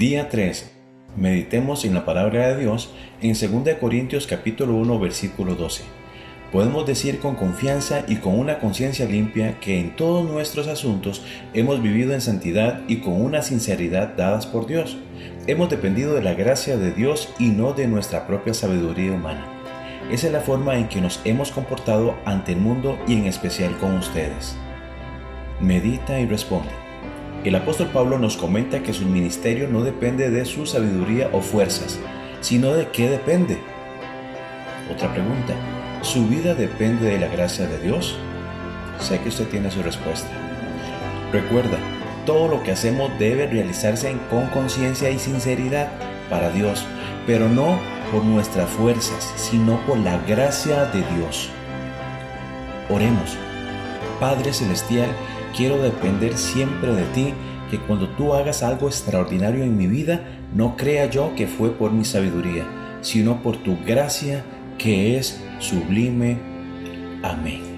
Día 3. Meditemos en la palabra de Dios en 2 Corintios capítulo 1 versículo 12. Podemos decir con confianza y con una conciencia limpia que en todos nuestros asuntos hemos vivido en santidad y con una sinceridad dadas por Dios. Hemos dependido de la gracia de Dios y no de nuestra propia sabiduría humana. Esa es la forma en que nos hemos comportado ante el mundo y en especial con ustedes. Medita y responde. El apóstol Pablo nos comenta que su ministerio no depende de su sabiduría o fuerzas, sino de qué depende. Otra pregunta, ¿su vida depende de la gracia de Dios? Sé que usted tiene su respuesta. Recuerda, todo lo que hacemos debe realizarse con conciencia y sinceridad para Dios, pero no por nuestras fuerzas, sino por la gracia de Dios. Oremos. Padre Celestial, quiero depender siempre de ti, que cuando tú hagas algo extraordinario en mi vida, no crea yo que fue por mi sabiduría, sino por tu gracia que es sublime. Amén.